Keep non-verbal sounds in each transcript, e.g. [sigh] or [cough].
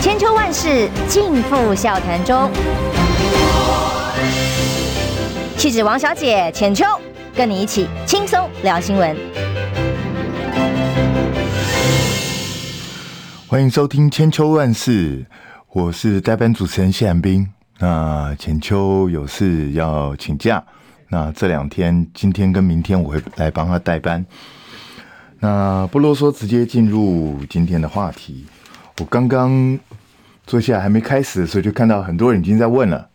千秋万世尽付笑谈中。气质王小姐浅秋，跟你一起轻松聊新闻。欢迎收听《千秋万世》，我是代班主持人谢寒冰。那浅秋有事要请假，那这两天，今天跟明天我会来帮他代班。那不啰嗦，直接进入今天的话题。我刚刚坐下来还没开始的时候，就看到很多人已经在问了，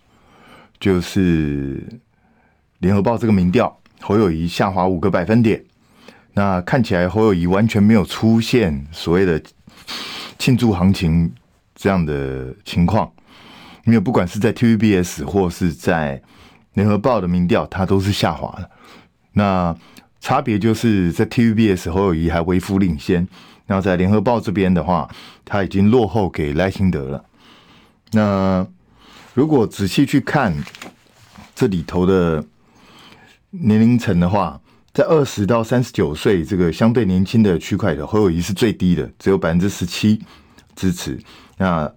就是联合报这个民调，侯友宜下滑五个百分点。那看起来侯友宜完全没有出现所谓的庆祝行情这样的情况。因为不管是在 TVBS 或是在联合报的民调，它都是下滑的。那差别就是在 TVBS 侯友宜还微幅领先，然后在联合报这边的话，他已经落后给赖清德了。那如果仔细去看这里头的年龄层的话，在二十到三十九岁这个相对年轻的区块的侯友谊是最低的，只有百分之十七支持。那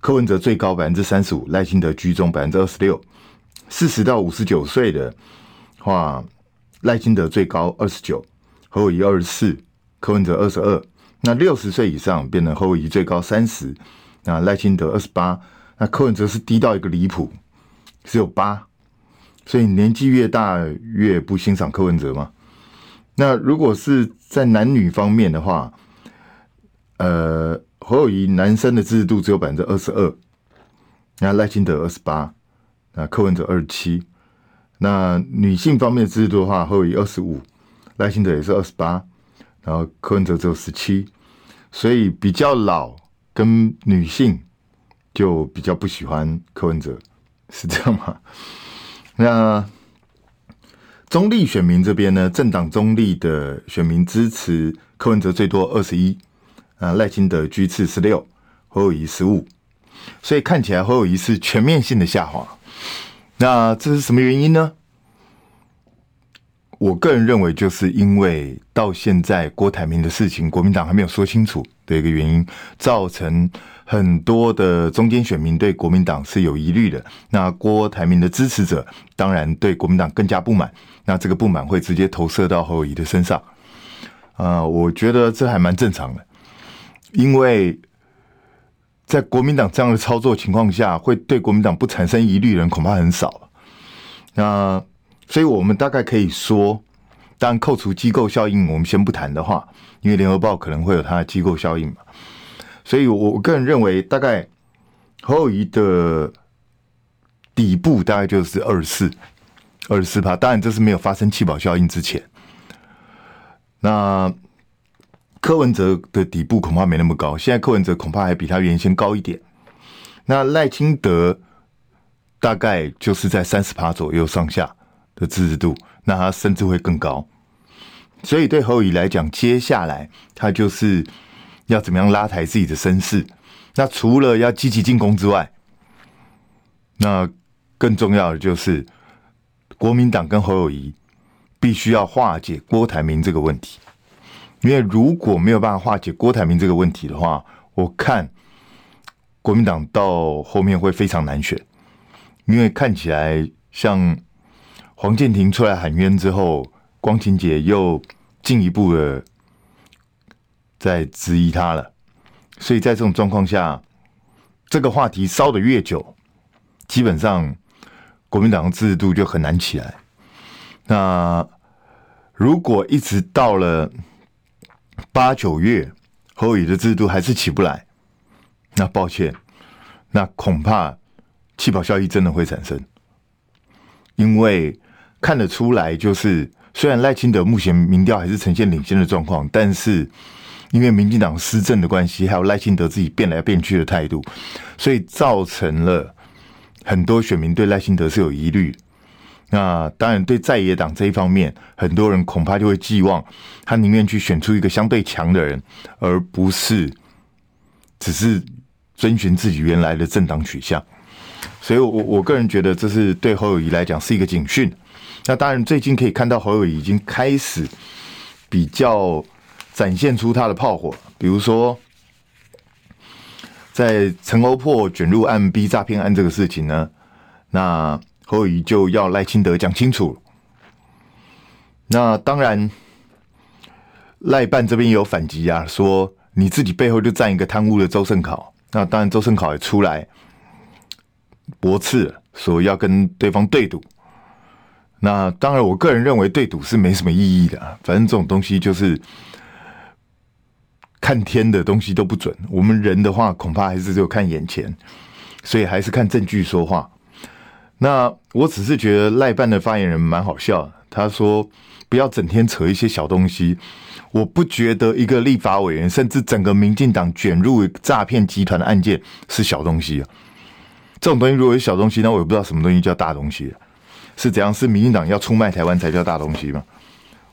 柯文哲最高百分之三十五，赖清德居中百分之二十六。四十到五十九岁的话，赖清德最高二十九，侯友谊二十四，柯文哲二十二。那六十岁以上变成侯友宜最高三十，那赖清德二十八，那柯文哲是低到一个离谱，只有八。所以年纪越大越不欣赏柯文哲吗？那如果是在男女方面的话，呃。侯友谊男生的支持度只有百分之二十二，那赖清德二十八，那柯文哲二十七。那女性方面的支持度的话，侯友谊二十五，赖清德也是二十八，然后柯文哲只有十七。所以比较老跟女性就比较不喜欢柯文哲，是这样吗？[laughs] 那中立选民这边呢？政党中立的选民支持柯文哲最多二十一。啊，赖清德居次十六，侯友宜十五，所以看起来侯友宜是全面性的下滑。那这是什么原因呢？我个人认为，就是因为到现在郭台铭的事情，国民党还没有说清楚的一个原因，造成很多的中间选民对国民党是有疑虑的。那郭台铭的支持者当然对国民党更加不满，那这个不满会直接投射到侯友宜的身上。啊，我觉得这还蛮正常的。因为在国民党这样的操作情况下，会对国民党不产生疑虑的人恐怕很少。那所以我们大概可以说，当然扣除机构效应，我们先不谈的话，因为联合报可能会有它的机构效应嘛。所以我个人认为，大概侯友宜的底部大概就是二十四、二四趴。当然这是没有发生弃保效应之前。那。柯文哲的底部恐怕没那么高，现在柯文哲恐怕还比他原先高一点。那赖清德大概就是在三十趴左右上下的支持度，那他甚至会更高。所以对侯友宜来讲，接下来他就是要怎么样拉抬自己的声势。那除了要积极进攻之外，那更重要的就是国民党跟侯友宜必须要化解郭台铭这个问题。因为如果没有办法化解郭台铭这个问题的话，我看国民党到后面会非常难选。因为看起来像黄健庭出来喊冤之后，光晴姐又进一步的在质疑他了。所以在这种状况下，这个话题烧得越久，基本上国民党的制度就很难起来。那如果一直到了。八九月，侯友的制度还是起不来，那抱歉，那恐怕弃保效应真的会产生，因为看得出来，就是虽然赖清德目前民调还是呈现领先的状况，但是因为民进党施政的关系，还有赖清德自己变来变去的态度，所以造成了很多选民对赖清德是有疑虑。那当然，对在野党这一方面，很多人恐怕就会寄望他宁愿去选出一个相对强的人，而不是只是遵循自己原来的政党取向。所以我，我我个人觉得这是对侯友宜来讲是一个警讯。那当然，最近可以看到侯友已经开始比较展现出他的炮火，比如说在陈欧破卷入案 B 诈骗案这个事情呢，那侯友就要赖清德讲清楚。那当然，赖办这边也有反击啊，说你自己背后就站一个贪污的周圣考。那当然，周圣考也出来驳斥，说要跟对方对赌。那当然，我个人认为对赌是没什么意义的，反正这种东西就是看天的东西都不准。我们人的话，恐怕还是只有看眼前，所以还是看证据说话。那我只是觉得赖办的发言人蛮好笑，他说不要整天扯一些小东西。我不觉得一个立法委员，甚至整个民进党卷入诈骗集团的案件是小东西啊。这种东西如果是小东西，那我也不知道什么东西叫大东西。是怎样？是民进党要出卖台湾才叫大东西吗？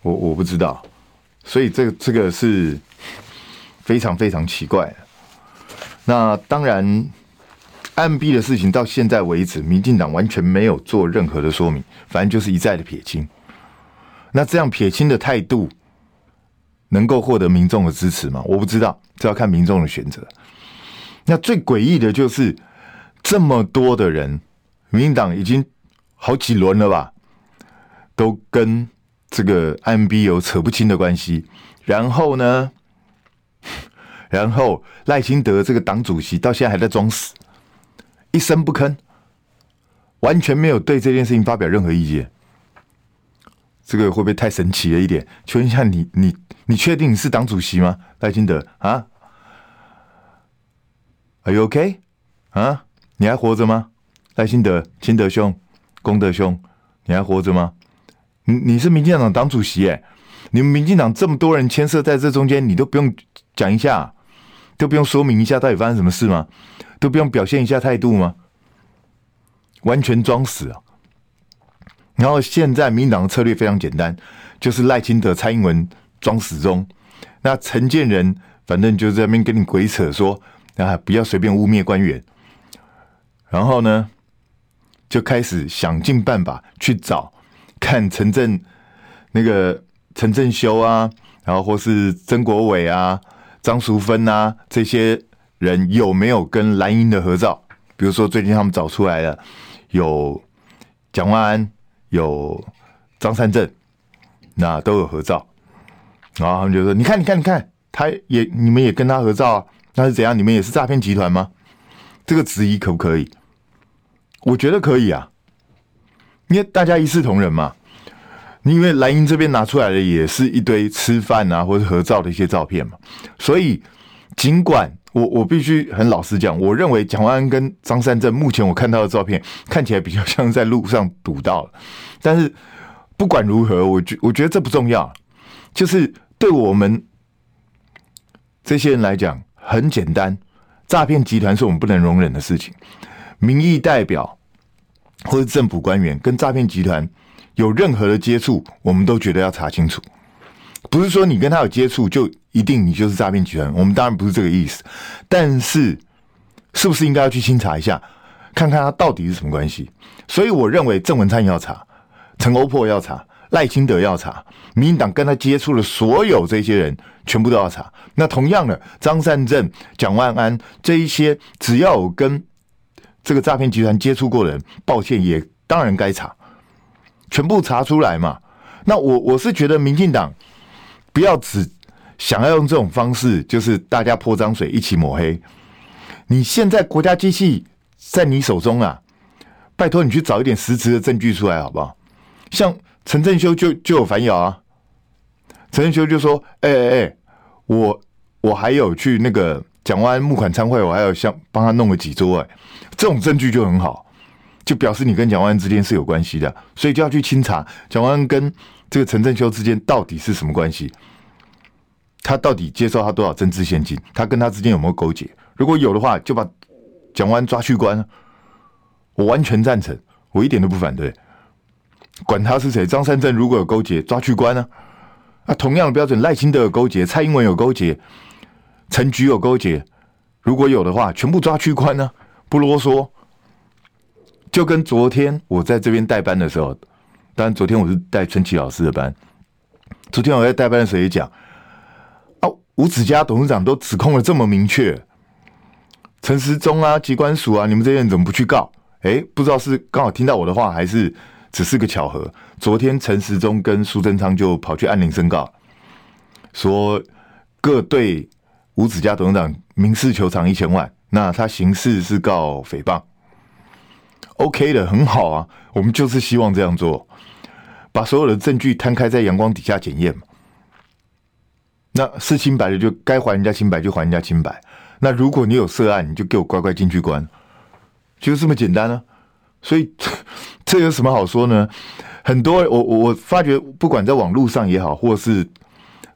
我我不知道，所以这这个是非常非常奇怪。那当然，案 B 的事情到现在为止，民进党完全没有做任何的说明，反正就是一再的撇清。那这样撇清的态度，能够获得民众的支持吗？我不知道，这要看民众的选择。那最诡异的就是，这么多的人，民进党已经。好几轮了吧，都跟这个 mb 有扯不清的关系。然后呢，[laughs] 然后赖清德这个党主席到现在还在装死，一声不吭，完全没有对这件事情发表任何意见。这个会不会太神奇了一点？请问一下你，你你你确定你是党主席吗？赖清德啊？Are you OK？啊？你还活着吗？赖清德，清德兄。功德兄，你还活着吗？你你是民进党党主席哎，你们民进党这么多人牵涉在这中间，你都不用讲一下，都不用说明一下到底发生什么事吗？都不用表现一下态度吗？完全装死啊！然后现在民党的策略非常简单，就是赖清德、蔡英文装死中，那陈建仁反正就在那边跟你鬼扯说啊，不要随便污蔑官员，然后呢？就开始想尽办法去找，看陈正那个陈正修啊，然后或是曾国伟啊、张淑芬啊这些人有没有跟蓝营的合照？比如说最近他们找出来了，有蒋万安、有张善正，那都有合照。然后他们就说：“你看，你看，你看，他也你们也跟他合照啊？那是怎样？你们也是诈骗集团吗？这个质疑可不可以？”我觉得可以啊，因为大家一视同仁嘛。你因为蓝营这边拿出来的也是一堆吃饭啊或者合照的一些照片嘛，所以尽管我我必须很老实讲，我认为蒋万安跟张善政目前我看到的照片看起来比较像在路上堵到了，但是不管如何，我觉我觉得这不重要，就是对我们这些人来讲很简单，诈骗集团是我们不能容忍的事情。民意代表或者政府官员跟诈骗集团有任何的接触，我们都觉得要查清楚。不是说你跟他有接触就一定你就是诈骗集团，我们当然不是这个意思。但是，是不是应该要去清查一下，看看他到底是什么关系？所以我认为郑文灿要查，陈欧珀要查，赖清德要查，民进党跟他接触的所有这些人全部都要查。那同样的，张善政、蒋万安这一些，只要有跟这个诈骗集团接触过人，抱歉，也当然该查，全部查出来嘛。那我我是觉得，民进党不要只想要用这种方式，就是大家泼脏水，一起抹黑。你现在国家机器在你手中啊，拜托你去找一点实质的证据出来，好不好？像陈正修就就有反咬啊，陈正修就说：“哎哎哎，我我还有去那个。”蒋万安募款参会，我还要像帮他弄了几桌哎，这种证据就很好，就表示你跟蒋万安之间是有关系的，所以就要去清查蒋万安跟这个陈正修之间到底是什么关系，他到底接受他多少政治现金，他跟他之间有没有勾结？如果有的话，就把蒋万安抓去关，我完全赞成，我一点都不反对，管他是谁，张三正如果有勾结，抓去关呢？啊，同样的标准，赖清德有勾结，蔡英文有勾结。陈菊有勾结，如果有的话，全部抓去关呢？不啰嗦。就跟昨天我在这边代班的时候，当然昨天我是带陈綺老师的班。昨天我在代班的时候也讲，啊，吴子嘉董事长都指控的这么明确，陈时中啊，机关署啊，你们这些人怎么不去告？哎，不知道是刚好听到我的话，还是只是个巧合。昨天陈时中跟苏贞昌就跑去安宁申告，说各对吴子嘉董事长民事求偿一千万，那他刑事是告诽谤。OK 的，很好啊，我们就是希望这样做，把所有的证据摊开在阳光底下检验嘛。那是清白的，就该还人家清白就还人家清白。那如果你有涉案，你就给我乖乖进去关，就这么简单呢、啊。所以 [laughs] 这有什么好说呢？很多我我发觉，不管在网络上也好，或是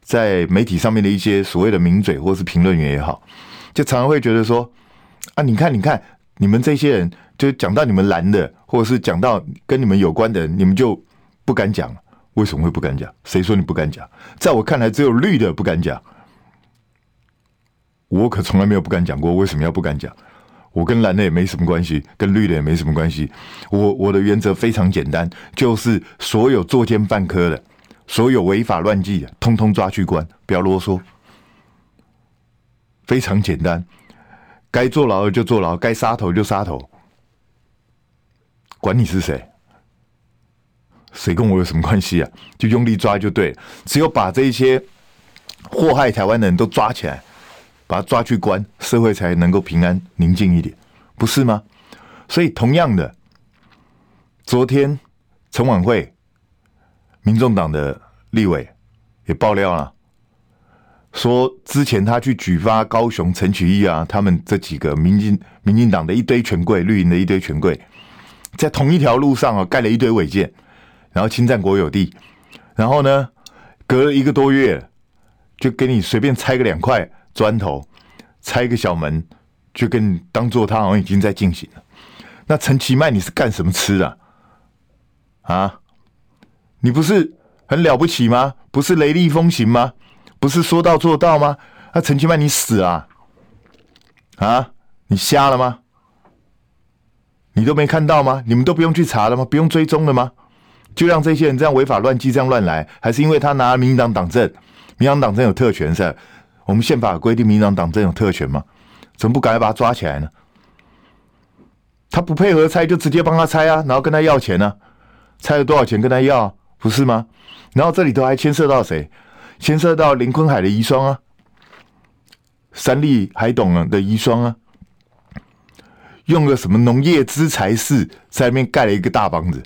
在媒体上面的一些所谓的名嘴或是评论员也好，就常常会觉得说啊，你看你看，你们这些人。就讲到你们蓝的，或者是讲到跟你们有关的人，你们就不敢讲。为什么会不敢讲？谁说你不敢讲？在我看来，只有绿的不敢讲。我可从来没有不敢讲过。为什么要不敢讲？我跟蓝的也没什么关系，跟绿的也没什么关系。我我的原则非常简单，就是所有作奸犯科的，所有违法乱纪的，通通抓去关，不要啰嗦。非常简单，该坐牢的就坐牢，该杀头就杀头。管你是谁，谁跟我有什么关系啊？就用力抓就对，只有把这一些祸害台湾的人都抓起来，把他抓去关，社会才能够平安宁静一点，不是吗？所以同样的，昨天陈晚会，民众党的立委也爆料了，说之前他去举发高雄陈启义啊，他们这几个民进民进党的一堆权贵，绿营的一堆权贵。在同一条路上啊，盖了一堆违建，然后侵占国有地，然后呢，隔了一个多月，就给你随便拆个两块砖头，拆个小门，就跟你当做他好像已经在进行了。那陈其迈你是干什么吃的？啊，你不是很了不起吗？不是雷厉风行吗？不是说到做到吗？那陈其曼你死啊？啊，你瞎了吗？你都没看到吗？你们都不用去查了吗？不用追踪了吗？就让这些人这样违法乱纪，这样乱来，还是因为他拿民进党党证？民进党党证有特权是？我们宪法规定民进党党证有特权吗？怎么不赶快把他抓起来呢？他不配合拆，就直接帮他拆啊，然后跟他要钱呢、啊？拆了多少钱跟他要，不是吗？然后这里头还牵涉到谁？牵涉到林坤海的遗孀啊，三立海董的遗孀啊。用个什么农业资材室在那边盖了一个大房子，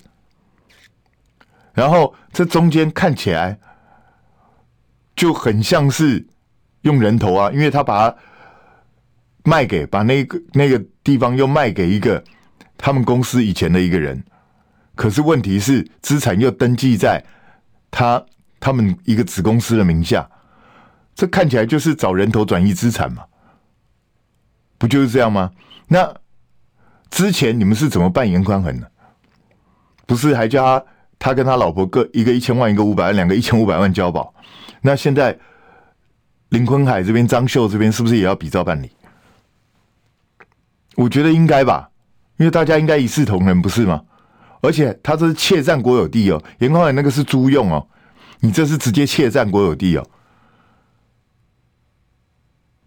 然后这中间看起来就很像是用人头啊，因为他把它卖给把那个那个地方又卖给一个他们公司以前的一个人，可是问题是资产又登记在他他们一个子公司的名下，这看起来就是找人头转移资产嘛，不就是这样吗？那。之前你们是怎么办严宽恒的？不是还叫他他跟他老婆各一个一千万，一个五百万，两个一千五百万交保？那现在林坤海这边、张秀这边是不是也要比照办理？我觉得应该吧，因为大家应该一视同仁，不是吗？而且他这是窃占国有地哦，严宽恒那个是租用哦，你这是直接窃占国有地哦。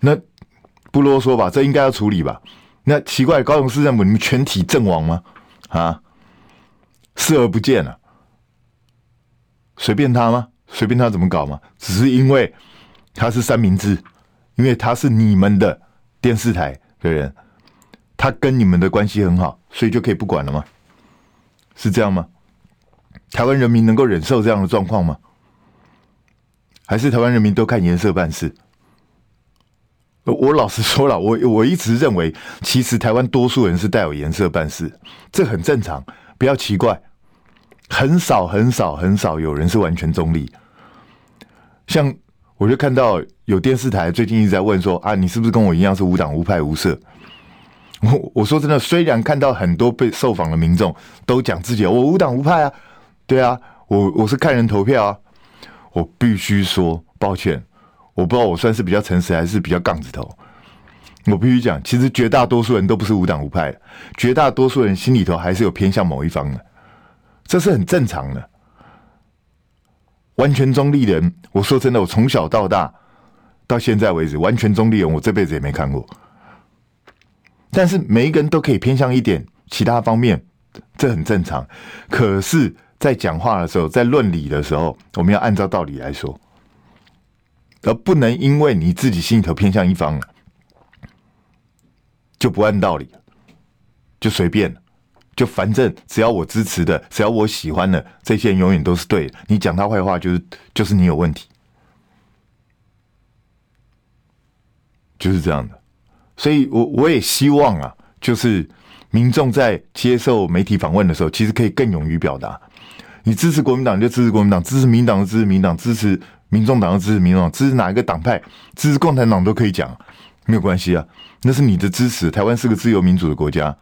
那不啰嗦吧，这应该要处理吧。那奇怪，高雄市政府你们全体阵亡吗？啊，视而不见了，随便他吗？随便他怎么搞吗？只是因为他是三明治，因为他是你们的电视台的人，他跟你们的关系很好，所以就可以不管了吗？是这样吗？台湾人民能够忍受这样的状况吗？还是台湾人民都看颜色办事？我老实说了，我我一直认为，其实台湾多数人是带有颜色办事，这很正常，不要奇怪。很少很少很少有人是完全中立。像我就看到有电视台最近一直在问说啊，你是不是跟我一样是无党无派无色？我 [laughs] 我说真的，虽然看到很多被受访的民众都讲自己我无党无派啊，对啊，我我是看人投票啊，我必须说抱歉。我不知道我算是比较诚实还是比较杠子头。我必须讲，其实绝大多数人都不是无党无派的，绝大多数人心里头还是有偏向某一方的，这是很正常的。完全中立人，我说真的，我从小到大到现在为止，完全中立人，我这辈子也没看过。但是每一个人都可以偏向一点其他方面，这很正常。可是，在讲话的时候，在论理的时候，我们要按照道理来说，而不能因为你自己心里头偏向一方了，就不按道理，就随便，就反正只要我支持的，只要我喜欢的，这些人永远都是对的。你讲他坏话，就是就是你有问题，就是这样的。所以我我也希望啊，就是民众在接受媒体访问的时候，其实可以更勇于表达。你支持国民党就支持国民党，支持民党就支持民党，支持民众党就支持民众党，支持哪一个党派，支持共产党都可以讲，没有关系啊，那是你的支持。台湾是个自由民主的国家，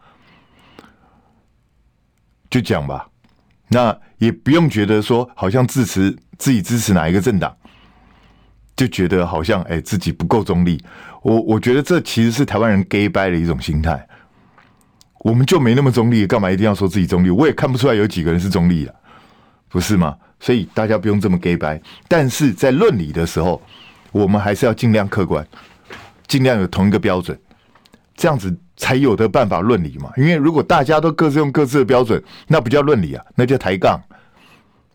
就讲吧。那也不用觉得说好像支持自己支持哪一个政党，就觉得好像哎自己不够中立。我我觉得这其实是台湾人 gay 掰的一种心态。我们就没那么中立，干嘛一定要说自己中立？我也看不出来有几个人是中立的。不是吗？所以大家不用这么 gay 掰，但是在论理的时候，我们还是要尽量客观，尽量有同一个标准，这样子才有的办法论理嘛。因为如果大家都各自用各自的标准，那不叫论理啊，那叫抬杠，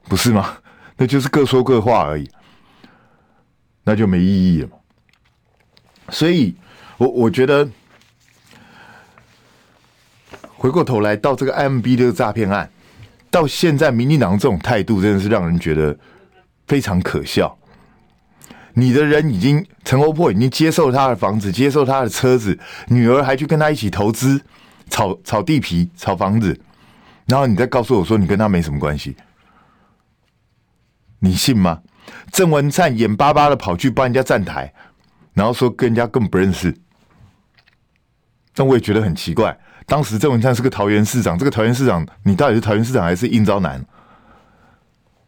不是吗？那就是各说各话而已，那就没意义了嘛。所以我我觉得，回过头来到这个 M B 这个诈骗案。到现在，民进党这种态度真的是让人觉得非常可笑。你的人已经陈欧珀已经接受他的房子，接受他的车子，女儿还去跟他一起投资，炒炒地皮、炒房子，然后你再告诉我说你跟他没什么关系，你信吗？郑文灿眼巴巴的跑去帮人家站台，然后说跟人家更不认识，但我也觉得很奇怪。当时郑文灿是个桃园市长，这个桃园市长，你到底是桃园市长还是应招男？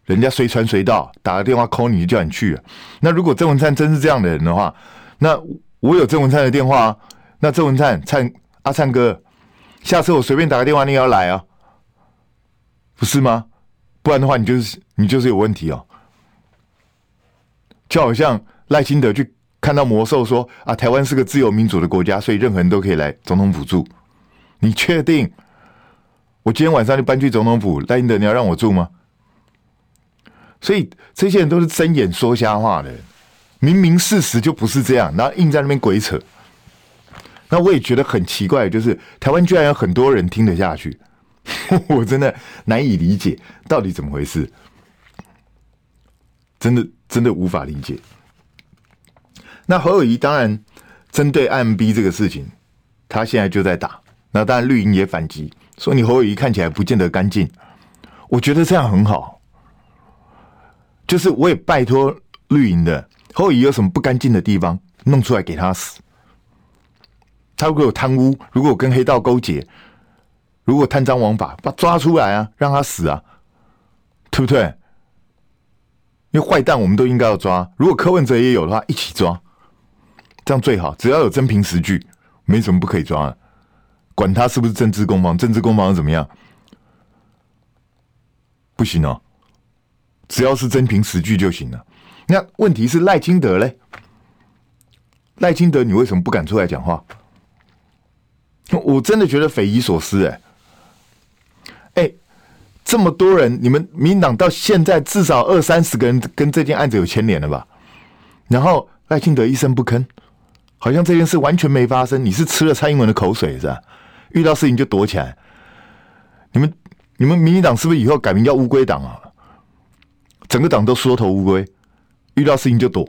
人家随传随到，打个电话 call 你就叫你去。那如果郑文灿真是这样的人的话，那我有郑文灿的电话啊，那郑文灿灿阿灿哥，下次我随便打个电话，你也要来啊？不是吗？不然的话，你就是你就是有问题哦。就好像赖清德去看到魔兽说啊，台湾是个自由民主的国家，所以任何人都可以来总统府住。你确定？我今天晚上就搬去总统府，赖清德，你要让我住吗？所以这些人都是睁眼说瞎话的，明明事实就不是这样，然后硬在那边鬼扯。那我也觉得很奇怪，就是台湾居然有很多人听得下去，[laughs] 我真的难以理解到底怎么回事，真的真的无法理解。那侯友谊当然针对 IMB 这个事情，他现在就在打。那当然，绿营也反击，说你侯友谊看起来不见得干净。我觉得这样很好，就是我也拜托绿营的侯友谊有什么不干净的地方，弄出来给他死。他如果有贪污，如果跟黑道勾结，如果贪赃枉法，把抓出来啊，让他死啊，对不对？因为坏蛋我们都应该要抓，如果柯文哲也有的话，一起抓，这样最好。只要有真凭实据，没什么不可以抓的。管他是不是政治攻防，政治攻防怎么样？不行哦，只要是真凭实据就行了。那问题是赖清德嘞？赖清德，你为什么不敢出来讲话？我真的觉得匪夷所思哎！哎，这么多人，你们民党到现在至少二三十个人跟这件案子有牵连了吧？然后赖清德一声不吭，好像这件事完全没发生。你是吃了蔡英文的口水是吧？遇到事情就躲起来，你们你们民进党是不是以后改名叫乌龟党啊？整个党都缩头乌龟，遇到事情就躲，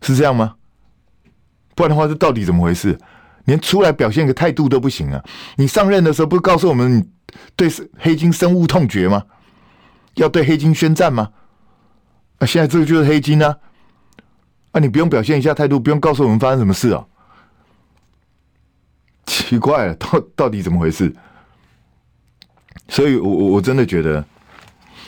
是这样吗？不然的话，这到底怎么回事？连出来表现个态度都不行啊！你上任的时候不是告诉我们对黑金深恶痛绝吗？要对黑金宣战吗？啊，现在这个就是黑金啊！啊，你不用表现一下态度，不用告诉我们发生什么事啊？奇怪了，到到底怎么回事？所以我，我我真的觉得，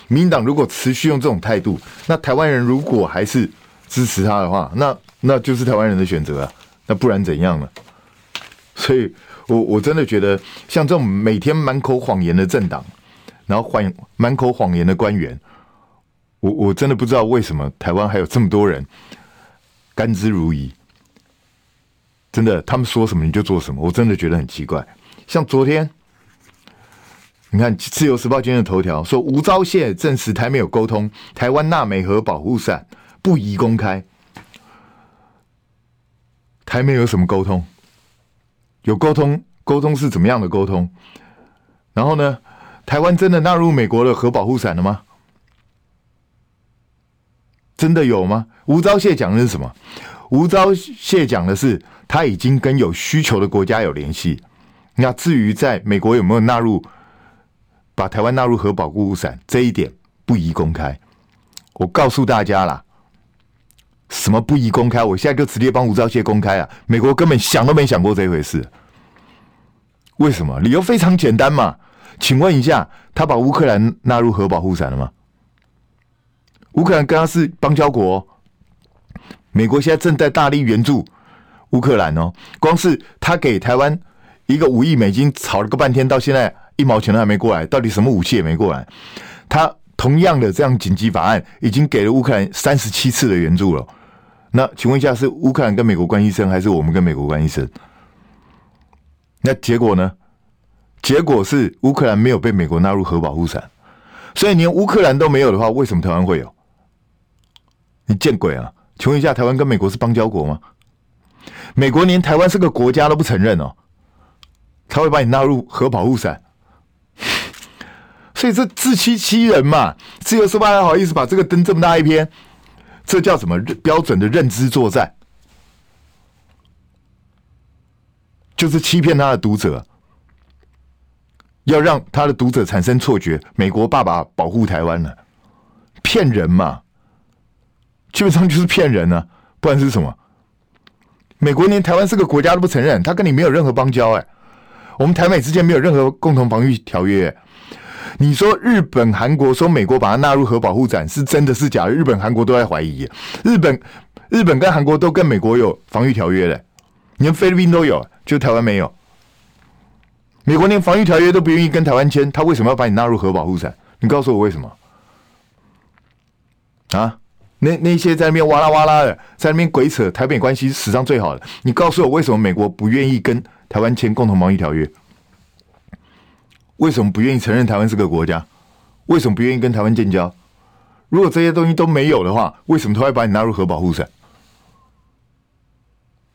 民党如果持续用这种态度，那台湾人如果还是支持他的话，那那就是台湾人的选择啊。那不然怎样呢？所以我我真的觉得，像这种每天满口谎言的政党，然后谎满口谎言的官员，我我真的不知道为什么台湾还有这么多人甘之如饴。真的，他们说什么你就做什么，我真的觉得很奇怪。像昨天，你看《自由时报》今天的头条说，吴钊燮证实台美有沟通，台湾纳美核保护伞不宜公开。台美有什么沟通？有沟通，沟通是怎么样的沟通？然后呢，台湾真的纳入美国的核保护伞了吗？真的有吗？吴钊燮讲的是什么？吴钊燮讲的是他已经跟有需求的国家有联系。那至于在美国有没有纳入，把台湾纳入核保护伞这一点不宜公开。我告诉大家啦，什么不宜公开？我现在就直接帮吴钊燮公开啊！美国根本想都没想过这回事。为什么？理由非常简单嘛。请问一下，他把乌克兰纳入核保护伞了吗？乌克兰跟他是邦交国，美国现在正在大力援助乌克兰哦。光是他给台湾一个五亿美金，吵了个半天，到现在一毛钱都还没过来，到底什么武器也没过来。他同样的这样紧急法案，已经给了乌克兰三十七次的援助了。那请问一下，是乌克兰跟美国关系深，还是我们跟美国关系深？那结果呢？结果是乌克兰没有被美国纳入核保护伞，所以连乌克兰都没有的话，为什么台湾会有？你见鬼啊！请问一下，台湾跟美国是邦交国吗？美国连台湾是个国家都不承认哦，他会把你纳入核保护伞？所以这自欺欺人嘛！自由时报还好意思把这个登这么大一篇，这叫什么标准的认知作战？就是欺骗他的读者，要让他的读者产生错觉，美国爸爸保护台湾了，骗人嘛！基本上就是骗人啊，不然是什么？美国连台湾是个国家都不承认，他跟你没有任何邦交哎，我们台美之间没有任何共同防御条约。你说日本、韩国说美国把它纳入核保护伞是真的是假的？日本、韩国都在怀疑。日本、日本跟韩国都跟美国有防御条约嘞，连菲律宾都有，就台湾没有。美国连防御条约都不愿意跟台湾签，他为什么要把你纳入核保护伞？你告诉我为什么？啊？那那些在那边哇啦哇啦的，在那边鬼扯台美关系史上最好的，你告诉我为什么美国不愿意跟台湾签共同贸易条约？为什么不愿意承认台湾是个国家？为什么不愿意跟台湾建交？如果这些东西都没有的话，为什么他会把你纳入核保护伞？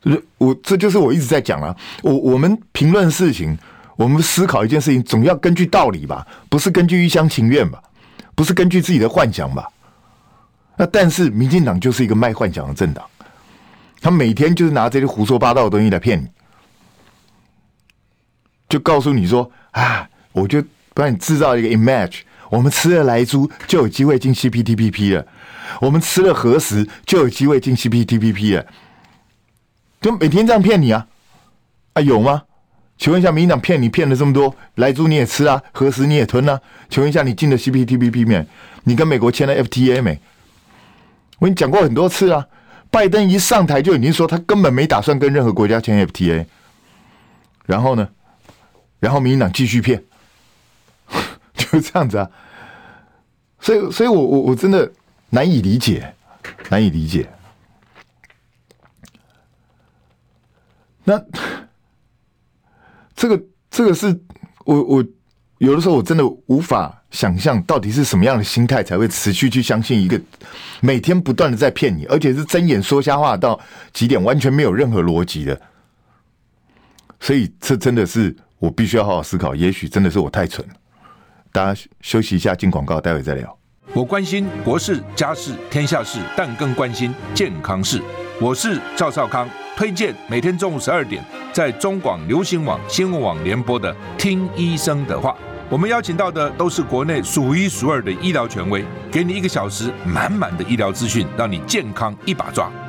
就是我这就是我一直在讲啊，我我们评论事情，我们思考一件事情，总要根据道理吧，不是根据一厢情愿吧，不是根据自己的幻想吧。那但是，民进党就是一个卖幻想的政党，他每天就是拿这些胡说八道的东西来骗你，就告诉你说啊，我就帮你制造一个 image，我们吃了莱猪就有机会进 CPTPP 了，我们吃了核食就有机会进 CPTPP 了，就每天这样骗你啊，啊有吗？请问一下，民进党骗你骗了这么多，莱猪你也吃啊，核食你也吞啊？请问一下，你进了 CPTPP 没？你跟美国签了 FTA 没？我跟你讲过很多次啊，拜登一上台就已经说他根本没打算跟任何国家签 FTA，然后呢，然后民进党继续骗，就这样子啊，所以，所以我我我真的难以理解，难以理解。那这个这个是我我有的时候我真的无法。想象到底是什么样的心态才会持续去相信一个每天不断的在骗你，而且是睁眼说瞎话到极点，完全没有任何逻辑的。所以这真的是我必须要好好思考，也许真的是我太蠢了。大家休息一下，进广告，待会再聊。我关心国事、家事、天下事，但更关心健康事。我是赵少康，推荐每天中午十二点在中广流行网新闻网联播的《听医生的话》。我们邀请到的都是国内数一数二的医疗权威，给你一个小时满满的医疗资讯，让你健康一把抓。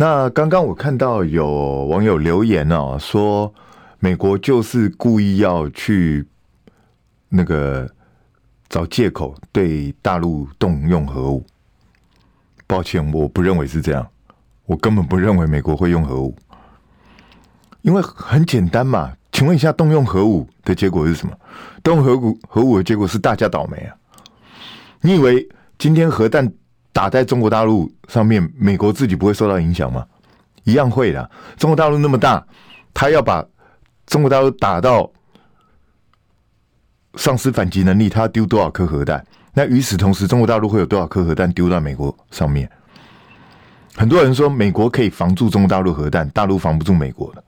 那刚刚我看到有网友留言哦，说美国就是故意要去那个找借口对大陆动用核武。抱歉，我不认为是这样，我根本不认为美国会用核武，因为很简单嘛。请问一下，动用核武的结果是什么？动用核武核武的结果是大家倒霉啊！你以为今天核弹打在中国大陆上面，美国自己不会受到影响吗？一样会的。中国大陆那么大，他要把中国大陆打到丧失反击能力，他丢多少颗核弹？那与此同时，中国大陆会有多少颗核弹丢到美国上面？很多人说美国可以防住中国大陆核弹，大陆防不住美国的。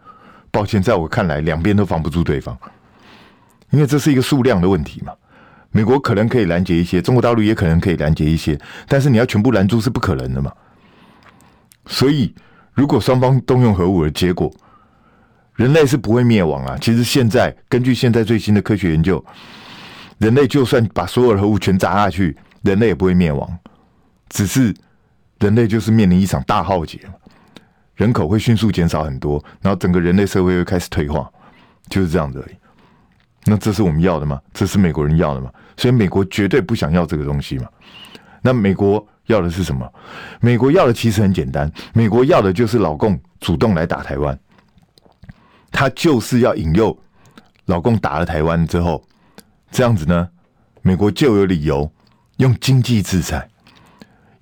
抱歉，在我看来，两边都防不住对方，因为这是一个数量的问题嘛。美国可能可以拦截一些，中国大陆也可能可以拦截一些，但是你要全部拦住是不可能的嘛。所以，如果双方动用核武的结果，人类是不会灭亡啊。其实现在根据现在最新的科学研究，人类就算把所有的核武全砸下去，人类也不会灭亡，只是人类就是面临一场大浩劫。人口会迅速减少很多，然后整个人类社会会开始退化，就是这样子而已。那这是我们要的吗？这是美国人要的吗？所以美国绝对不想要这个东西嘛。那美国要的是什么？美国要的其实很简单，美国要的就是老共主动来打台湾，他就是要引诱老共打了台湾之后，这样子呢，美国就有理由用经济制裁，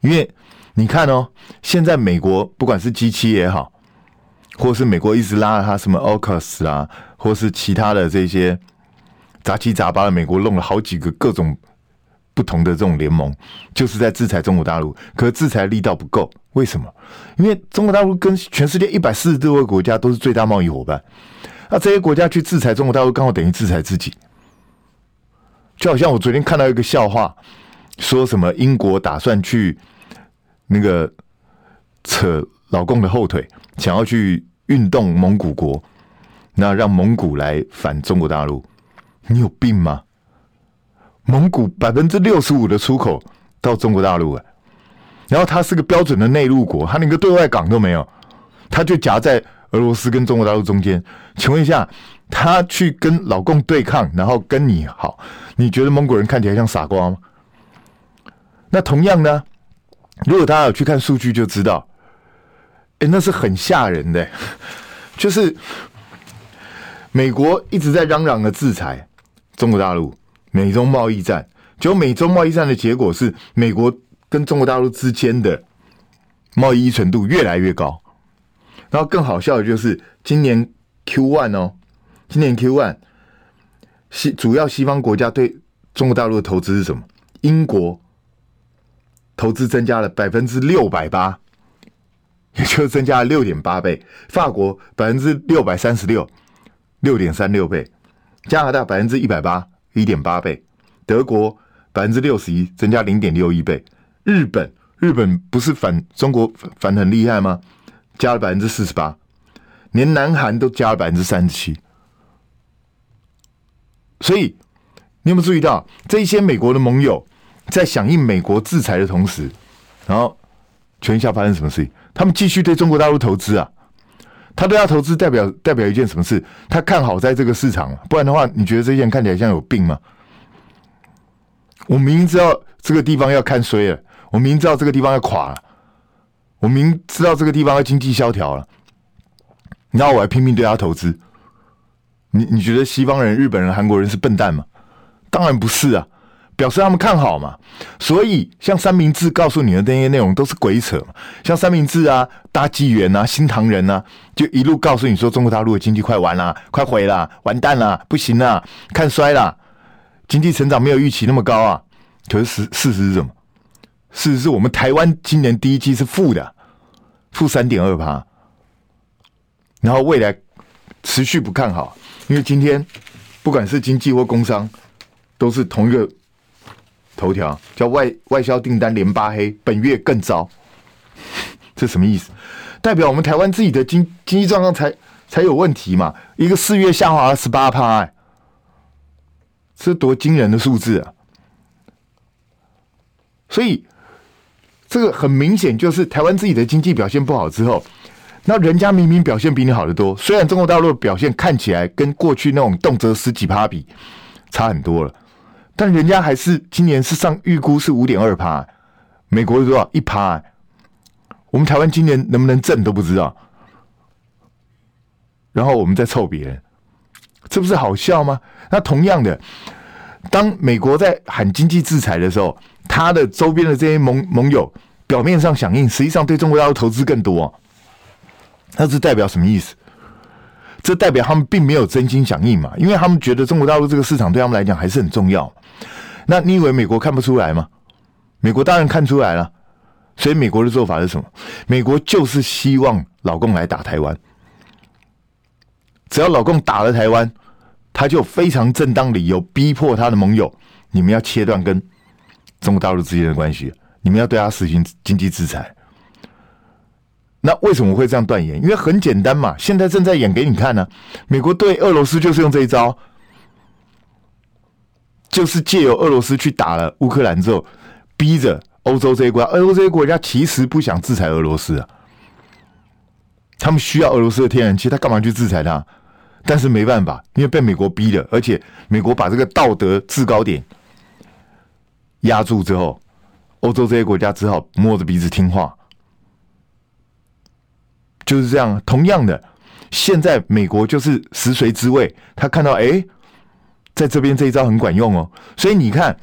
因为。你看哦，现在美国不管是 G 七也好，或是美国一直拉了他什么 AUKUS 啊，或是其他的这些杂七杂八的，美国弄了好几个各种不同的这种联盟，就是在制裁中国大陆。可是制裁力道不够，为什么？因为中国大陆跟全世界一百四十多个国家都是最大贸易伙伴，那这些国家去制裁中国大陆，刚好等于制裁自己。就好像我昨天看到一个笑话，说什么英国打算去。那个扯老共的后腿，想要去运动蒙古国，那让蒙古来反中国大陆，你有病吗？蒙古百分之六十五的出口到中国大陆哎，然后它是个标准的内陆国，它连个对外港都没有，它就夹在俄罗斯跟中国大陆中间。请问一下，他去跟老共对抗，然后跟你好，你觉得蒙古人看起来像傻瓜吗？那同样呢？如果大家有去看数据，就知道，哎，那是很吓人的。就是美国一直在嚷嚷的制裁中国大陆，美中贸易战，结果美中贸易战的结果是，美国跟中国大陆之间的贸易依存度越来越高。然后更好笑的就是，今年 Q one 哦，今年 Q one 西主要西方国家对中国大陆的投资是什么？英国。投资增加了百分之六百八，也就增加了六点八倍。法国百分之六百三十六，六点三六倍。加拿大百分之一百八，一点八倍。德国百分之六十一，增加零点六一倍。日本，日本不是反中国反很厉害吗？加了百分之四十八，连南韩都加了百分之三十七。所以，你有没有注意到这一些美国的盟友？在响应美国制裁的同时，然后全下发生什么事情？他们继续对中国大陆投资啊！他对他投资代表代表一件什么事？他看好在这个市场，不然的话，你觉得这些人看起来像有病吗？我明知道这个地方要看衰了，我明知道这个地方要垮了，我明明知道这个地方要经济萧条了，然后我还拼命对他投资。你你觉得西方人、日本人、韩国人是笨蛋吗？当然不是啊！表示他们看好嘛，所以像三明治告诉你的那些内容都是鬼扯嘛。像三明治啊、大纪元啊、新唐人啊，就一路告诉你说中国大陆的经济快完了、快毁了、完蛋了、不行了、看衰了，经济成长没有预期那么高啊。可是事事实是什么？事实是我们台湾今年第一季是负的，负三点二趴，然后未来持续不看好，因为今天不管是经济或工商，都是同一个。头条叫外外销订单连八黑，本月更糟，[laughs] 这什么意思？代表我们台湾自己的经经济状况才才有问题嘛？一个四月下滑了十八趴，哎，这多惊人的数字啊！所以这个很明显就是台湾自己的经济表现不好之后，那人家明明表现比你好得多，虽然中国大陆表现看起来跟过去那种动辄十几趴比差很多了，但人家还是今年是上预估是五点二趴，美国是多少一趴？我们台湾今年能不能挣都不知道，然后我们再凑别人，这不是好笑吗？那同样的，当美国在喊经济制裁的时候，他的周边的这些盟盟友表面上响应，实际上对中国大陆投资更多，那这代表什么意思？这代表他们并没有真心响应嘛？因为他们觉得中国大陆这个市场对他们来讲还是很重要。那你以为美国看不出来吗？美国当然看出来了。所以美国的做法是什么？美国就是希望老共来打台湾，只要老共打了台湾，他就非常正当理由逼迫他的盟友，你们要切断跟中国大陆之间的关系，你们要对他实行经济制裁。那为什么会这样断言？因为很简单嘛，现在正在演给你看呢、美国对俄罗斯就是用这一招，就是借由俄罗斯去打了乌克兰之后，逼着。欧洲这些国家，欧洲这些国家其实不想制裁俄罗斯啊，他们需要俄罗斯的天然气，他干嘛去制裁他？但是没办法，因为被美国逼的，而且美国把这个道德制高点压住之后，欧洲这些国家只好摸着鼻子听话，就是这样。同样的，现在美国就是食髓知味，他看到哎，在这边这一招很管用哦，所以你看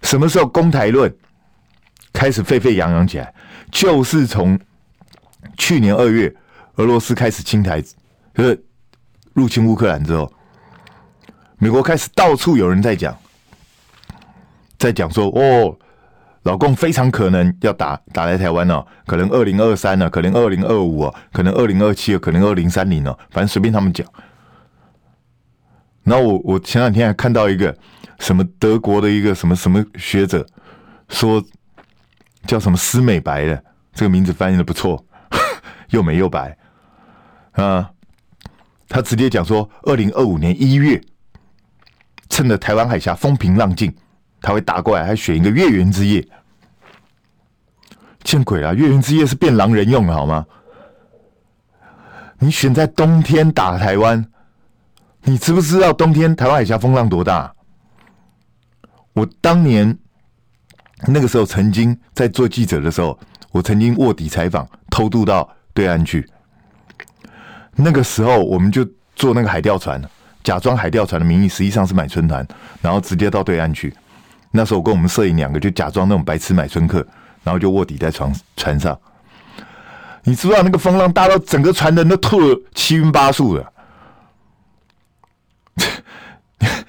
什么时候攻台论？开始沸沸扬扬起来，就是从去年二月俄罗斯开始侵台，就是入侵乌克兰之后，美国开始到处有人在讲，在讲说哦，老共非常可能要打打来台湾哦，可能二零二三呢，可能二零二五啊，可能二零二七，可能二零三零哦，反正随便他们讲。然后我我前两天还看到一个什么德国的一个什么什么学者说。叫什么“斯美白”的这个名字翻译的不错，[laughs] 又美又白啊！他直接讲说，二零二五年一月，趁着台湾海峡风平浪静，他会打过来，还选一个月圆之夜。见鬼了！月圆之夜是变狼人用的好吗？你选在冬天打台湾，你知不知道冬天台湾海峡风浪多大？我当年。那个时候曾经在做记者的时候，我曾经卧底采访，偷渡到对岸去。那个时候我们就坐那个海钓船，假装海钓船的名义，实际上是买春团，然后直接到对岸去。那时候跟我们摄影两个就假装那种白痴买春客，然后就卧底在船船上。你知不知道那个风浪大到整个船人都吐了七晕八素的。[laughs]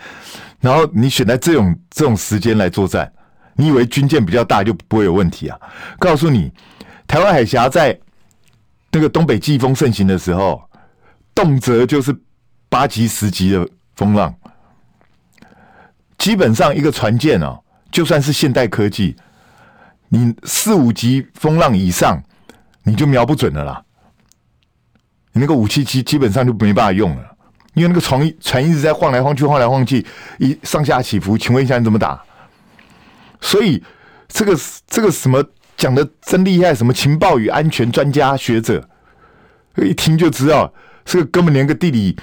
然后你选在这种这种时间来作战。你以为军舰比较大就不会有问题啊？告诉你，台湾海峡在那个东北季风盛行的时候，动辄就是八级、十级的风浪。基本上一个船舰哦，就算是现代科技，你四五级风浪以上，你就瞄不准了啦。你那个武器机基本上就没办法用了，因为那个船船一直在晃来晃去、晃来晃去，一上下起伏。请问一下，你怎么打？所以，这个这个什么讲的真厉害？什么情报与安全专家学者，一听就知道，这个根本连个地理、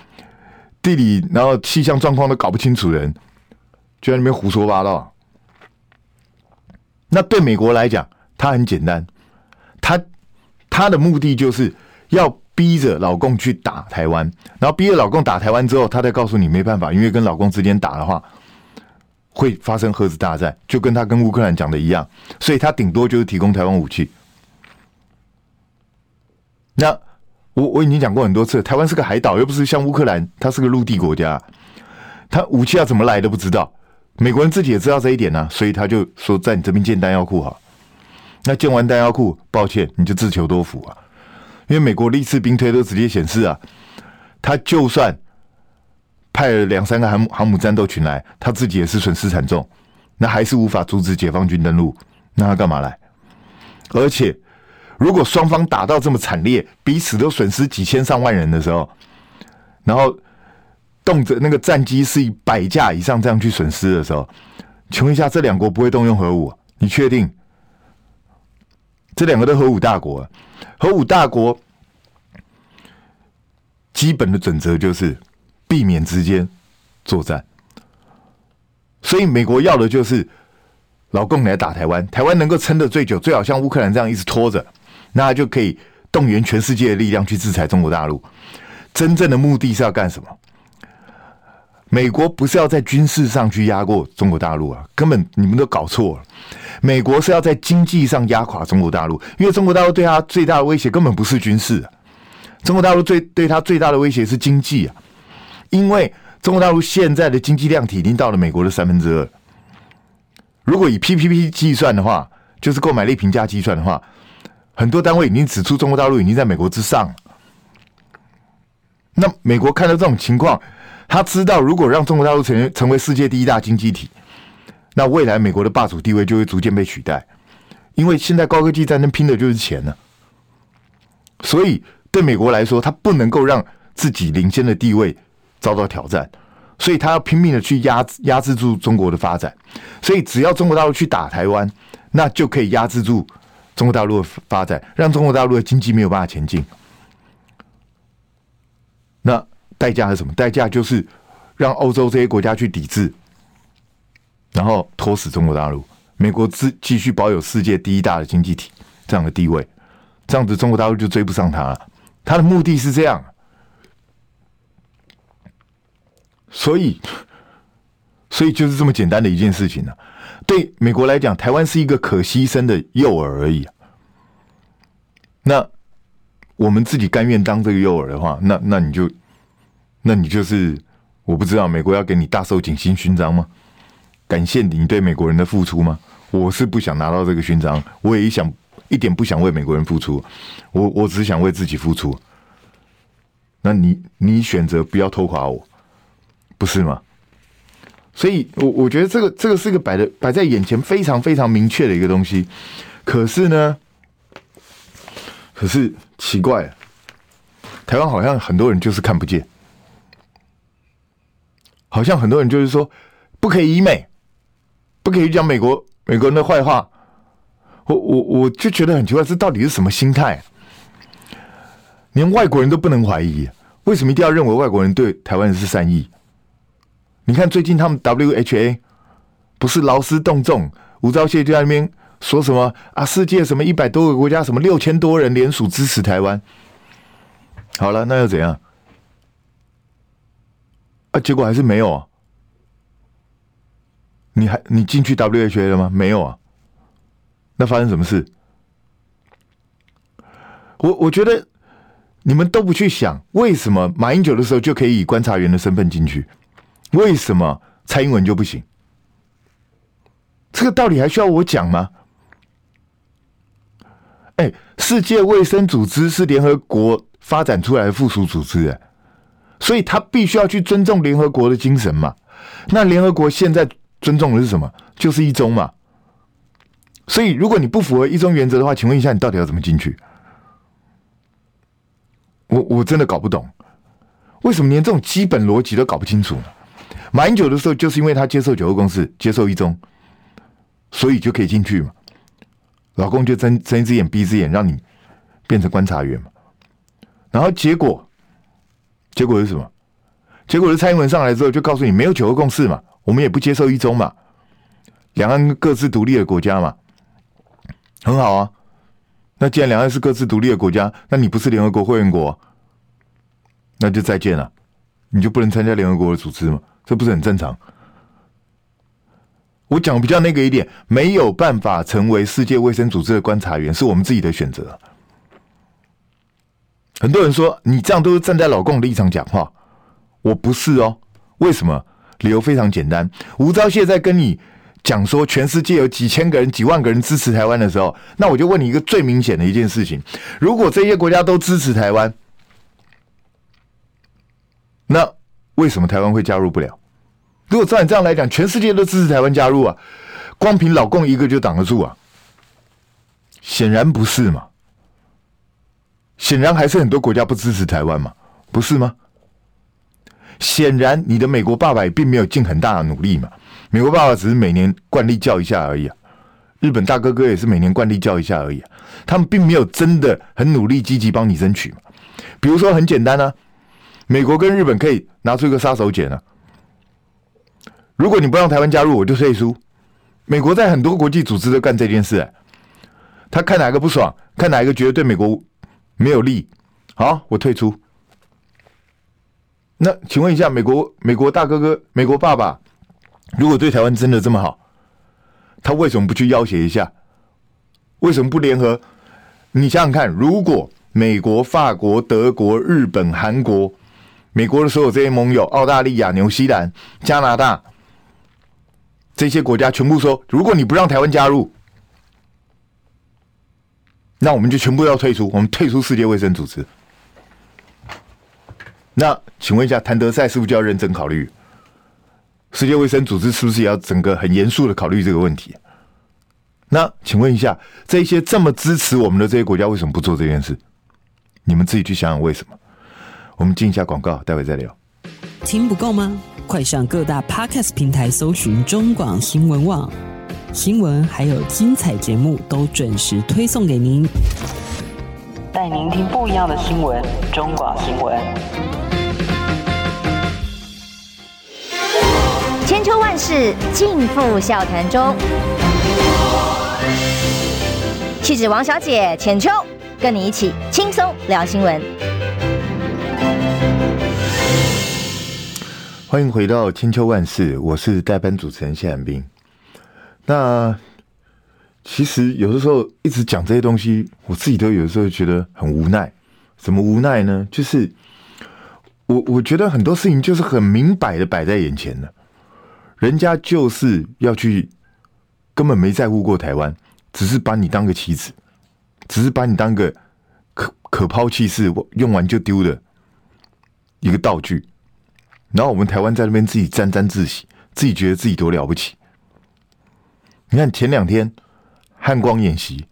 地理，然后气象状况都搞不清楚的人，就在那边胡说八道。那对美国来讲，他很简单，他他的目的就是要逼着老共去打台湾，然后逼着老共打台湾之后，他再告诉你没办法，因为跟老共之间打的话。会发生核子大战，就跟他跟乌克兰讲的一样，所以他顶多就是提供台湾武器。那我我已经讲过很多次，台湾是个海岛，又不是像乌克兰，它是个陆地国家，他武器要怎么来都不知道。美国人自己也知道这一点呢、啊，所以他就说在你这边建弹药库哈。那建完弹药库，抱歉，你就自求多福啊，因为美国历次兵推都直接显示啊，他就算。派了两三个航母航母战斗群来，他自己也是损失惨重，那还是无法阻止解放军登陆，那他干嘛来？而且，如果双方打到这么惨烈，彼此都损失几千上万人的时候，然后动辄那个战机是以百架以上这样去损失的时候，请问一下，这两国不会动用核武？你确定？这两个都核武大国，核武大国基本的准则就是避免直接作战。所以美国要的就是老共来打台湾，台湾能够撑得最久，最好像乌克兰这样一直拖着，那就可以动员全世界的力量去制裁中国大陆。真正的目的是要干什么？美国不是要在军事上去压过中国大陆啊，根本你们都搞错了。美国是要在经济上压垮中国大陆，因为中国大陆对他最大的威胁根本不是军事，中国大陆最对他最大的威胁是经济啊，因为中国大陆现在的经济量体已经到了美国的三分之二。如果以 PPP 计算的话，就是购买力平价计算的话，很多单位已经指出中国大陆已经在美国之上。那美国看到这种情况，他知道如果让中国大陆成成为世界第一大经济体。那未来美国的霸主地位就会逐渐被取代，因为现在高科技战争拼的就是钱呢。所以对美国来说，他不能够让自己领先的地位遭到挑战，所以他要拼命的去压压制住中国的发展。所以只要中国大陆去打台湾，那就可以压制住中国大陆的发展，让中国大陆的经济没有办法前进。那代价是什么？代价就是让欧洲这些国家去抵制。然后拖死中国大陆，美国继继续保有世界第一大的经济体这样的地位，这样子中国大陆就追不上他了。他的目的是这样，所以，所以就是这么简单的一件事情呢、啊。对美国来讲，台湾是一个可牺牲的诱饵而已。那我们自己甘愿当这个诱饵的话，那那你就，那你就是我不知道，美国要给你大綬锦星勋章吗？感谢你对美国人的付出吗？我是不想拿到这个勋章，我也想一点不想为美国人付出，我我只想为自己付出。那你你选择不要拖垮我，不是吗？所以，我我觉得这个这个是个摆的摆在眼前非常非常明确的一个东西。可是呢，可是奇怪，台湾好像很多人就是看不见，好像很多人就是说不可以医美。不可以讲美国美国人的坏话，我我我就觉得很奇怪，这到底是什么心态？连外国人都不能怀疑，为什么一定要认为外国人对台湾人是善意？你看最近他们 WHA 不是劳师动众，吴钊燮就在那边说什么啊？世界什么一百多个国家，什么六千多人联署支持台湾。好了，那又怎样？啊，结果还是没有啊。你还你进去 WHA 了吗？没有啊。那发生什么事？我我觉得你们都不去想，为什么马英九的时候就可以以观察员的身份进去，为什么蔡英文就不行？这个道理还需要我讲吗？哎，世界卫生组织是联合国发展出来的附属组织，哎，所以他必须要去尊重联合国的精神嘛。那联合国现在。尊重的是什么？就是一中嘛。所以，如果你不符合一中原则的话，请问一下，你到底要怎么进去？我我真的搞不懂，为什么连这种基本逻辑都搞不清楚呢？马英九的时候，就是因为他接受九二共识，接受一中，所以就可以进去嘛。老公就睁睁一只眼闭一只眼，让你变成观察员嘛。然后结果，结果是什么？结果是蔡英文上来之后，就告诉你没有九二共识嘛。我们也不接受一中嘛，两岸各自独立的国家嘛，很好啊。那既然两岸是各自独立的国家，那你不是联合国会员国，那就再见了，你就不能参加联合国的组织吗？这不是很正常？我讲比较那个一点，没有办法成为世界卫生组织的观察员，是我们自己的选择。很多人说你这样都是站在老共的立场讲话，我不是哦，为什么？理由非常简单，吴钊燮在跟你讲说全世界有几千个人、几万个人支持台湾的时候，那我就问你一个最明显的一件事情：如果这些国家都支持台湾，那为什么台湾会加入不了？如果照你这样来讲，全世界都支持台湾加入啊，光凭老共一个就挡得住啊？显然不是嘛，显然还是很多国家不支持台湾嘛，不是吗？显然，你的美国爸爸也并没有尽很大的努力嘛。美国爸爸只是每年惯例叫一下而已啊。日本大哥哥也是每年惯例叫一下而已。他们并没有真的很努力、积极帮你争取嘛。比如说，很简单啊，美国跟日本可以拿出一个杀手锏呢。如果你不让台湾加入，我就退出。美国在很多国际组织都干这件事，他看哪个不爽，看哪一个觉得对美国没有利，好，我退出。那请问一下，美国美国大哥哥、美国爸爸，如果对台湾真的这么好，他为什么不去要挟一下？为什么不联合？你想想看，如果美国、法国、德国、日本、韩国，美国的所有这些盟友，澳大利亚、纽西兰、加拿大。这些国家全部说，如果你不让台湾加入，那我们就全部要退出，我们退出世界卫生组织。那请问一下，谭德赛是不是就要认真考虑？世界卫生组织是不是也要整个很严肃的考虑这个问题？那请问一下，这些这么支持我们的这些国家，为什么不做这件事？你们自己去想想为什么。我们进一下广告，待会再聊。听不够吗？快上各大 Podcast 平台搜寻中广新闻网新闻，还有精彩节目都准时推送给您，带您听不一样的新闻。中广新闻，千秋万世尽付笑谈中。气质王小姐浅秋，跟你一起轻松聊新闻。欢迎回到千秋万世，我是代班主持人谢寒冰。那其实有的时候一直讲这些东西，我自己都有时候觉得很无奈。怎么无奈呢？就是我我觉得很多事情就是很明摆的摆在眼前了，人家就是要去，根本没在乎过台湾，只是把你当个棋子，只是把你当个可可抛弃式用完就丢的一个道具。然后我们台湾在那边自己沾沾自喜，自己觉得自己多了不起。你看前两天汉光演习，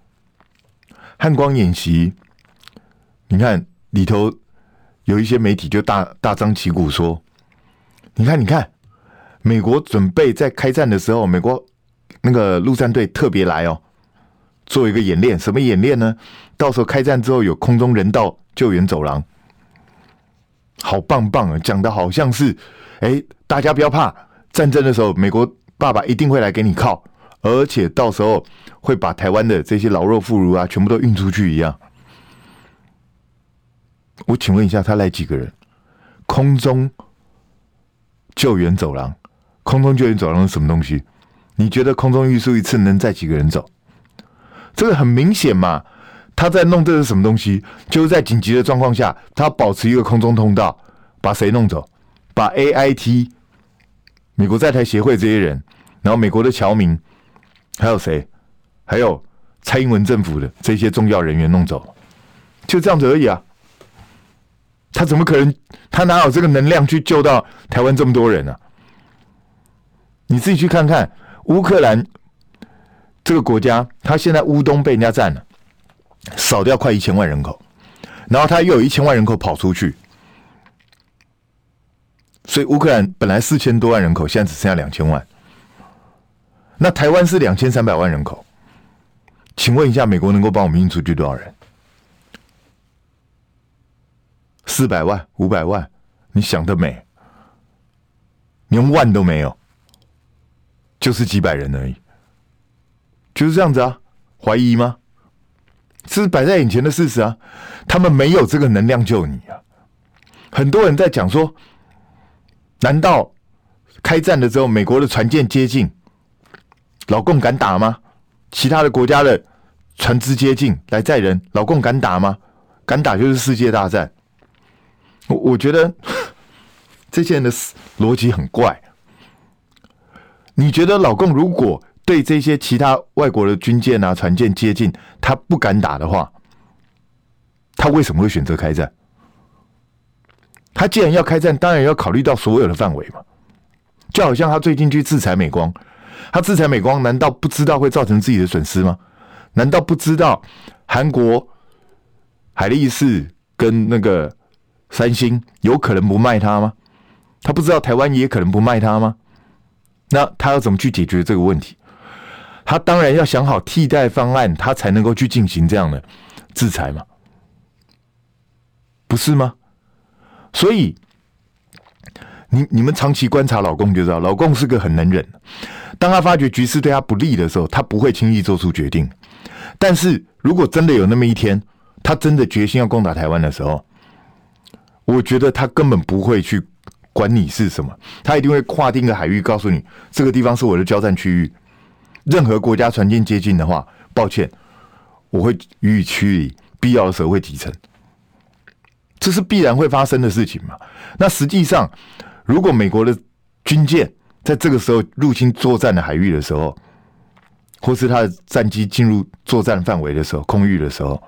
汉光演习，你看里头有一些媒体就大大张旗鼓说，你看你看，美国准备在开战的时候，美国那个陆战队特别来哦，做一个演练，什么演练呢？到时候开战之后有空中人道救援走廊。好棒棒啊！讲的好像是，哎，大家不要怕，战争的时候，美国爸爸一定会来给你靠，而且到时候会把台湾的这些老弱妇孺啊，全部都运出去一样。我请问一下，他来几个人？空中救援走廊，空中救援走廊是什么东西？你觉得空中运输一次能载几个人走？这个很明显嘛。他在弄这是什么东西？就是在紧急的状况下，他保持一个空中通道，把谁弄走？把 AIT 美国在台协会这些人，然后美国的侨民，还有谁？还有蔡英文政府的这些重要人员弄走，就这样子而已啊！他怎么可能？他哪有这个能量去救到台湾这么多人呢、啊？你自己去看看乌克兰这个国家，他现在乌东被人家占了。少掉快一千万人口，然后他又有一千万人口跑出去，所以乌克兰本来四千多万人口，现在只剩下两千万。那台湾是两千三百万人口，请问一下，美国能够帮我们运出去多少人？四百万、五百万？你想得美，连万都没有，就是几百人而已，就是这样子啊？怀疑吗？这是摆在眼前的事实啊！他们没有这个能量救你啊！很多人在讲说，难道开战的时候，美国的船舰接近，老共敢打吗？其他的国家的船只接近来载人，老共敢打吗？敢打就是世界大战。我我觉得 [laughs] 这些人的逻辑很怪。你觉得老共如果？对这些其他外国的军舰啊、船舰接近，他不敢打的话，他为什么会选择开战？他既然要开战，当然要考虑到所有的范围嘛。就好像他最近去制裁美光，他制裁美光，难道不知道会造成自己的损失吗？难道不知道韩国海力士跟那个三星有可能不卖他吗？他不知道台湾也可能不卖他吗？那他要怎么去解决这个问题？他当然要想好替代方案，他才能够去进行这样的制裁嘛，不是吗？所以你你们长期观察老公就知道，老公是个很能忍。当他发觉局势对他不利的时候，他不会轻易做出决定。但是如果真的有那么一天，他真的决心要攻打台湾的时候，我觉得他根本不会去管你是什么，他一定会划定个海域，告诉你这个地方是我的交战区域。任何国家船舰接近的话，抱歉，我会予以驱离，必要的时候会击沉。这是必然会发生的事情嘛？那实际上，如果美国的军舰在这个时候入侵作战的海域的时候，或是他的战机进入作战范围的时候，空域的时候，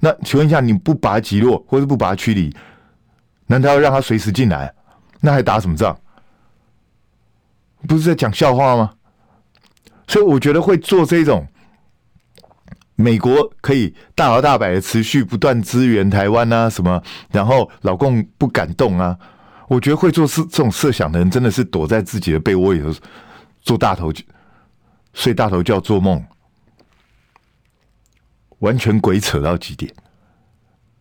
那请问一下，你不把它击落，或是不把它驱离，难道要让他随时进来？那还打什么仗？不是在讲笑话吗？所以我觉得会做这种。美国可以大摇大摆的持续不断支援台湾啊，什么？然后老共不敢动啊。我觉得会做这这种设想的人，真的是躲在自己的被窝里头做大头睡大头觉做梦，完全鬼扯到极点。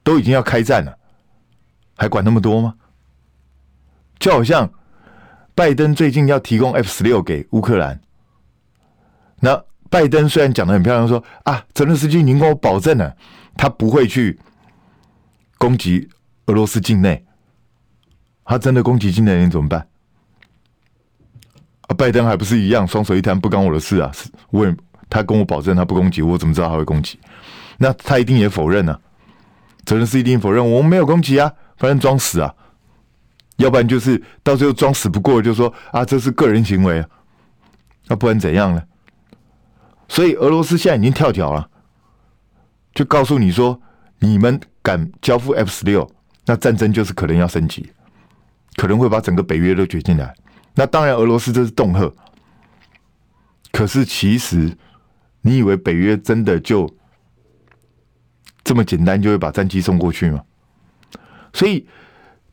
都已经要开战了，还管那么多吗？就好像拜登最近要提供 F 十六给乌克兰，那。拜登虽然讲的很漂亮，说啊，泽连斯基，您跟我保证了，他不会去攻击俄罗斯境内。他真的攻击境内，你怎么办？啊，拜登还不是一样，双手一摊，不干我的事啊！我也他跟我保证他不攻击，我怎么知道他会攻击？那他一定也否认呢、啊。泽连斯一定否认，我们没有攻击啊，反正装死啊。要不然就是到最后装死不过，就说啊，这是个人行为啊。那不然怎样呢？所以俄罗斯现在已经跳脚了，就告诉你说，你们敢交付 F 十六，那战争就是可能要升级，可能会把整个北约都卷进来。那当然，俄罗斯这是恫吓。可是其实，你以为北约真的就这么简单就会把战机送过去吗？所以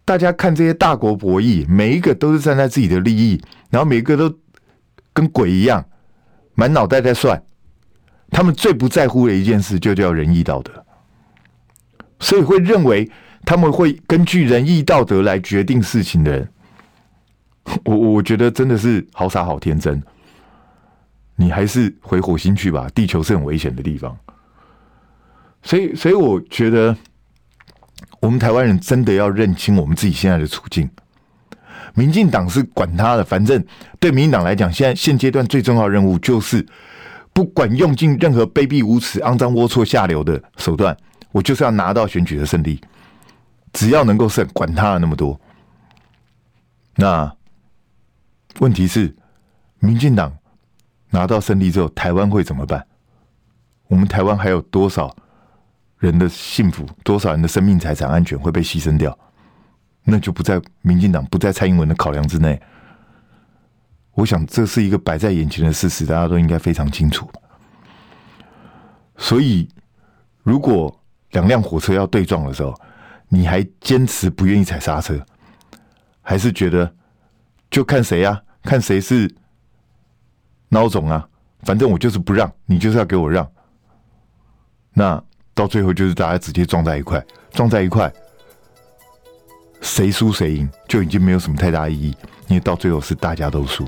大家看这些大国博弈，每一个都是站在自己的利益，然后每一个都跟鬼一样。满脑袋在算，他们最不在乎的一件事就叫仁义道德，所以会认为他们会根据仁义道德来决定事情的人，[laughs] 我我觉得真的是好傻好天真。你还是回火星去吧，地球是很危险的地方。所以，所以我觉得我们台湾人真的要认清我们自己现在的处境。民进党是管他的，反正对民进党来讲，现在现阶段最重要任务就是，不管用尽任何卑鄙无耻、肮脏龌龊、下流的手段，我就是要拿到选举的胜利。只要能够胜，管他那么多。那问题是，民进党拿到胜利之后，台湾会怎么办？我们台湾还有多少人的幸福，多少人的生命财产安全会被牺牲掉？那就不在民进党、不在蔡英文的考量之内。我想这是一个摆在眼前的事实，大家都应该非常清楚。所以，如果两辆火车要对撞的时候，你还坚持不愿意踩刹车，还是觉得就看谁啊？看谁是孬种啊？反正我就是不让，你就是要给我让。那到最后就是大家直接撞在一块，撞在一块。谁输谁赢就已经没有什么太大意义，因为到最后是大家都输。